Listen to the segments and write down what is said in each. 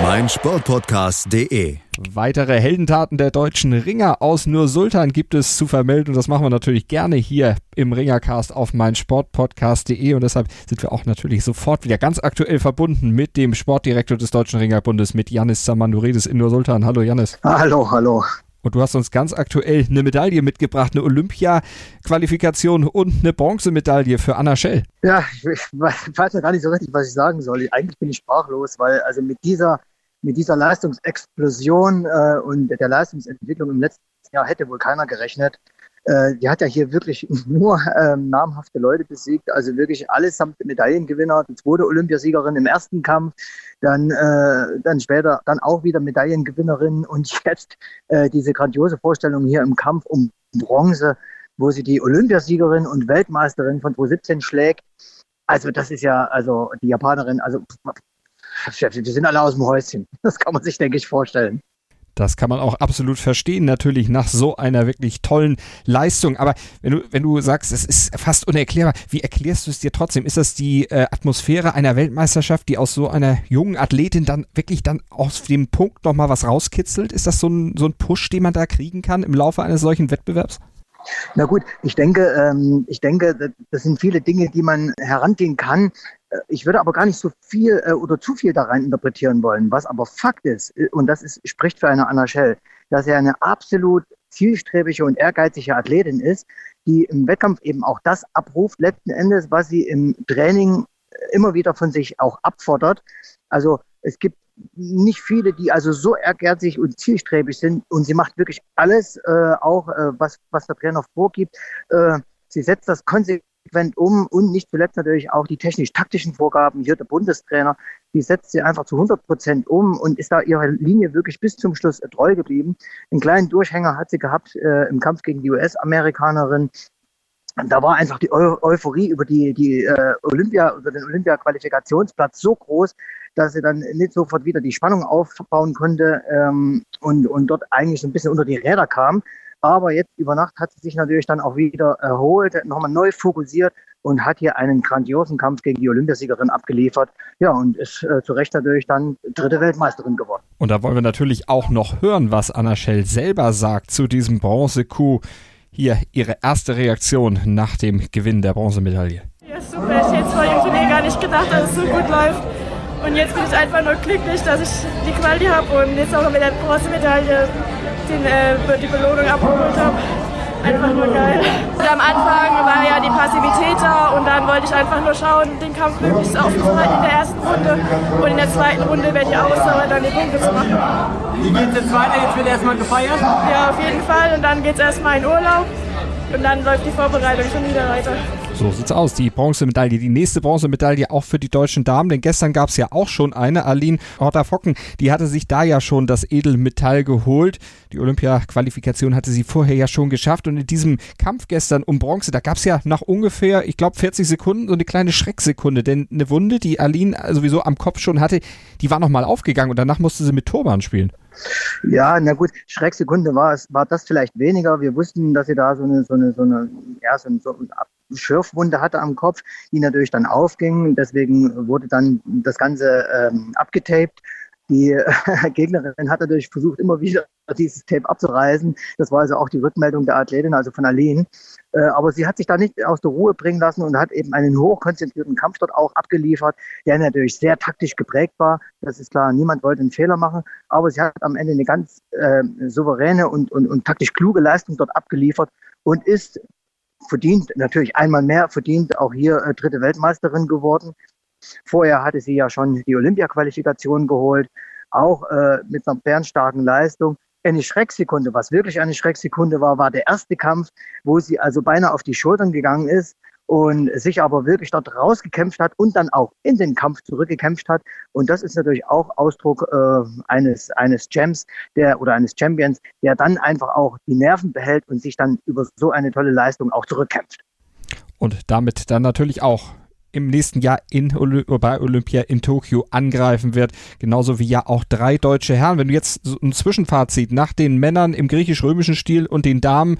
meinsportpodcast.de. Weitere Heldentaten der deutschen Ringer aus Nur Sultan gibt es zu vermelden und das machen wir natürlich gerne hier im Ringercast auf meinsportpodcast.de und deshalb sind wir auch natürlich sofort wieder ganz aktuell verbunden mit dem Sportdirektor des Deutschen Ringerbundes, mit Janis Zamanouridis in Nur Sultan. Hallo Janis. Hallo, hallo. Und du hast uns ganz aktuell eine Medaille mitgebracht, eine Olympia-Qualifikation und eine Bronzemedaille für Anna Schell. Ja, ich, ich weiß ja gar nicht so richtig, was ich sagen soll. Eigentlich bin ich sprachlos, weil also mit dieser, mit dieser Leistungsexplosion äh, und der Leistungsentwicklung im letzten Jahr hätte wohl keiner gerechnet. Äh, die hat ja hier wirklich nur ähm, namhafte Leute besiegt, also wirklich allesamt Medaillengewinner, die zweite Olympiasiegerin im ersten Kampf, dann, äh, dann später dann auch wieder Medaillengewinnerin und jetzt äh, diese grandiose Vorstellung hier im Kampf um Bronze, wo sie die Olympiasiegerin und Weltmeisterin von 2017 schlägt. Also das ist ja, also die Japanerin, also wir sind alle aus dem Häuschen. Das kann man sich, denke ich, vorstellen. Das kann man auch absolut verstehen, natürlich nach so einer wirklich tollen Leistung. Aber wenn du, wenn du sagst, es ist fast unerklärbar, wie erklärst du es dir trotzdem? Ist das die äh, Atmosphäre einer Weltmeisterschaft, die aus so einer jungen Athletin dann wirklich dann aus dem Punkt nochmal was rauskitzelt? Ist das so ein, so ein Push, den man da kriegen kann im Laufe eines solchen Wettbewerbs? Na gut, ich denke, ähm, ich denke, das sind viele Dinge, die man herangehen kann. Äh, ich würde aber gar nicht so viel äh, oder zu viel da rein interpretieren wollen. Was aber Fakt ist, äh, und das ist, spricht für eine Anna Schell, dass er eine absolut zielstrebige und ehrgeizige Athletin ist, die im Wettkampf eben auch das abruft, letzten Endes, was sie im Training immer wieder von sich auch abfordert. Also es gibt nicht viele, die also so ehrgeizig und zielstrebig sind und sie macht wirklich alles, äh, auch äh, was, was der Trainer vorgibt. Äh, sie setzt das konsequent um und nicht zuletzt natürlich auch die technisch-taktischen Vorgaben hier der Bundestrainer, die setzt sie einfach zu 100 Prozent um und ist da ihrer Linie wirklich bis zum Schluss treu geblieben. Einen kleinen Durchhänger hat sie gehabt äh, im Kampf gegen die US-Amerikanerin. Da war einfach die Eu Euphorie über die, die äh, Olympia, über den Olympia-Qualifikationsplatz so groß, dass sie dann nicht sofort wieder die Spannung aufbauen konnte ähm, und, und dort eigentlich so ein bisschen unter die Räder kam. Aber jetzt über Nacht hat sie sich natürlich dann auch wieder erholt, nochmal neu fokussiert und hat hier einen grandiosen Kampf gegen die Olympiasiegerin abgeliefert. Ja, und ist äh, zu Recht natürlich dann dritte Weltmeisterin geworden. Und da wollen wir natürlich auch noch hören, was Anna Schell selber sagt zu diesem Bronze-Coup. Hier ihre erste Reaktion nach dem Gewinn der Bronzemedaille. Ja, super. Ich hätte vor dem Turnier gar nicht gedacht, dass es so gut läuft. Und jetzt bin ich einfach nur glücklich, dass ich die Quali habe und jetzt auch mit der Bronzemedaille den, äh, die Belohnung abgeholt habe. Einfach nur geil. Und am Anfang war ja die Passivität da und dann wollte ich einfach nur schauen, den Kampf möglichst aufzuhalten in der ersten Runde. Und in der zweiten Runde werde ich Ausdauer dann die Punkte zu machen. Wie geht es jetzt weiter? Jetzt wird erstmal gefeiert? Ja, auf jeden Fall. Und dann geht es erstmal in Urlaub. Und dann läuft die Vorbereitung schon wieder weiter. So sieht's aus. Die Bronzemedaille, die nächste Bronzemedaille auch für die deutschen Damen, denn gestern gab es ja auch schon eine. Aline Horta-Focken, die hatte sich da ja schon das Edelmetall geholt. Die Olympia-Qualifikation hatte sie vorher ja schon geschafft und in diesem Kampf gestern um Bronze, da gab es ja nach ungefähr, ich glaube, 40 Sekunden so eine kleine Schrecksekunde, denn eine Wunde, die Aline sowieso am Kopf schon hatte, die war nochmal aufgegangen und danach musste sie mit Turban spielen. Ja, na gut, Schrecksekunde war es, war das vielleicht weniger. Wir wussten, dass sie da so eine, so eine, so eine, ja, so, eine, so eine Schürfwunde hatte am Kopf, die natürlich dann aufging. Deswegen wurde dann das Ganze ähm, abgetaped. Die Gegnerin hat natürlich versucht, immer wieder dieses Tape abzureißen. Das war also auch die Rückmeldung der Athletin, also von Aline. Äh, aber sie hat sich da nicht aus der Ruhe bringen lassen und hat eben einen hochkonzentrierten Kampf dort auch abgeliefert, der natürlich sehr taktisch geprägt war. Das ist klar, niemand wollte einen Fehler machen, aber sie hat am Ende eine ganz äh, souveräne und, und, und taktisch kluge Leistung dort abgeliefert und ist verdient, natürlich einmal mehr verdient, auch hier äh, dritte Weltmeisterin geworden. Vorher hatte sie ja schon die Olympia-Qualifikation geholt, auch äh, mit einer bernstarken Leistung. Eine Schrecksekunde, was wirklich eine Schrecksekunde war, war der erste Kampf, wo sie also beinahe auf die Schultern gegangen ist und sich aber wirklich dort rausgekämpft hat und dann auch in den Kampf zurückgekämpft hat. Und das ist natürlich auch Ausdruck äh, eines, eines Champs der, oder eines Champions, der dann einfach auch die Nerven behält und sich dann über so eine tolle Leistung auch zurückkämpft. Und damit dann natürlich auch im nächsten Jahr in, bei Olympia in Tokio angreifen wird. Genauso wie ja auch drei deutsche Herren. Wenn du jetzt ein Zwischenfazit nach den Männern im griechisch-römischen Stil und den Damen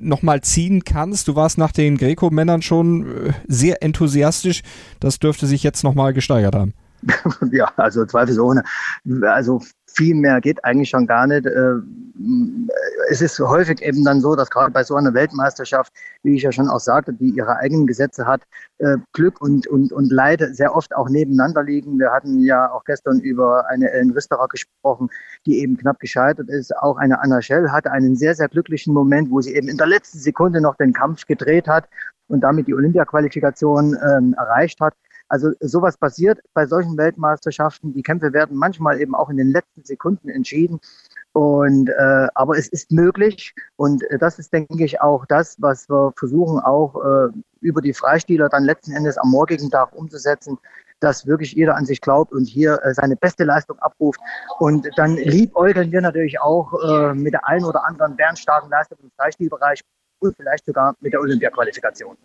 nochmal ziehen kannst. Du warst nach den Greco-Männern schon äh, sehr enthusiastisch. Das dürfte sich jetzt nochmal gesteigert haben. ja, also zweifelsohne. Also viel mehr geht eigentlich schon gar nicht. Äh, es ist häufig eben dann so, dass gerade bei so einer Weltmeisterschaft, wie ich ja schon auch sagte, die ihre eigenen Gesetze hat, äh, Glück und, und, und Leid sehr oft auch nebeneinander liegen. Wir hatten ja auch gestern über eine Ellen Risterer gesprochen, die eben knapp gescheitert ist. Auch eine Anna Schell hatte einen sehr, sehr glücklichen Moment, wo sie eben in der letzten Sekunde noch den Kampf gedreht hat und damit die Olympia-Qualifikation ähm, erreicht hat. Also sowas passiert bei solchen Weltmeisterschaften. Die Kämpfe werden manchmal eben auch in den letzten Sekunden entschieden. Und äh, aber es ist möglich und äh, das ist, denke ich, auch das, was wir versuchen auch äh, über die Freistiler dann letzten Endes am morgigen Tag umzusetzen, dass wirklich jeder an sich glaubt und hier äh, seine beste Leistung abruft. Und dann liebäugeln wir natürlich auch äh, mit der einen oder anderen bernstarken Leistung im Freistilbereich und vielleicht sogar mit der Olympia-Qualifikation.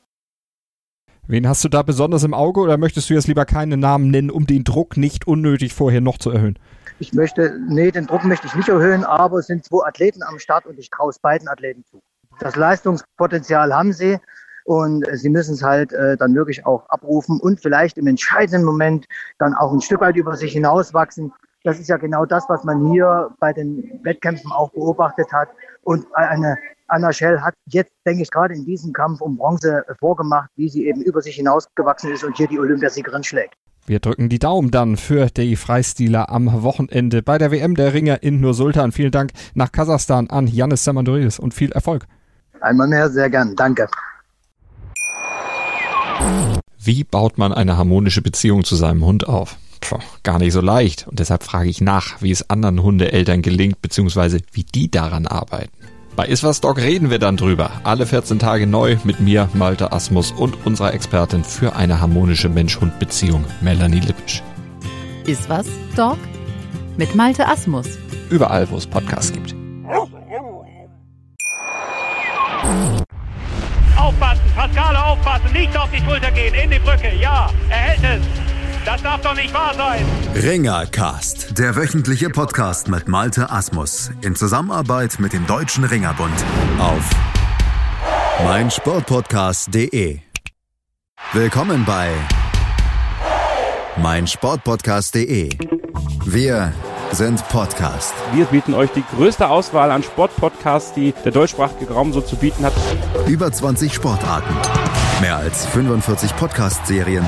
Wen hast du da besonders im Auge oder möchtest du jetzt lieber keine Namen nennen, um den Druck nicht unnötig vorher noch zu erhöhen? Ich möchte, nee, den Druck möchte ich nicht erhöhen, aber es sind zwei Athleten am Start und ich traue es beiden Athleten zu. Das Leistungspotenzial haben sie und sie müssen es halt äh, dann wirklich auch abrufen und vielleicht im entscheidenden Moment dann auch ein Stück weit über sich hinauswachsen. Das ist ja genau das, was man hier bei den Wettkämpfen auch beobachtet hat. Und eine Anna Schell hat jetzt, denke ich, gerade in diesem Kampf um Bronze vorgemacht, wie sie eben über sich hinausgewachsen ist und hier die Olympiasiegerin schlägt. Wir drücken die Daumen dann für die Freistiler am Wochenende bei der WM der Ringer in Nur-Sultan. Vielen Dank nach Kasachstan an Janis Samandoridis und viel Erfolg. Einmal mehr, sehr gern. Danke. Wie baut man eine harmonische Beziehung zu seinem Hund auf? Puh, gar nicht so leicht. Und deshalb frage ich nach, wie es anderen Hundeeltern gelingt, beziehungsweise wie die daran arbeiten. Bei Iswas Dog reden wir dann drüber. Alle 14 Tage neu mit mir, Malte Asmus und unserer Expertin für eine harmonische Mensch-Hund-Beziehung, Melanie Lippisch. Iswas Dog mit Malte Asmus. Überall, wo es Podcasts gibt. Aufpassen, Pascale, aufpassen, nicht auf die Schulter gehen, in die Brücke, ja, er hält es. Das darf doch nicht wahr sein. Ringercast, der wöchentliche Podcast mit Malte Asmus in Zusammenarbeit mit dem Deutschen Ringerbund auf meinsportpodcast.de. Willkommen bei meinsportpodcast.de. Wir sind Podcast. Wir bieten euch die größte Auswahl an Sportpodcasts, die der deutschsprachige Raum so zu bieten hat. Über 20 Sportarten, mehr als 45 Podcast-Serien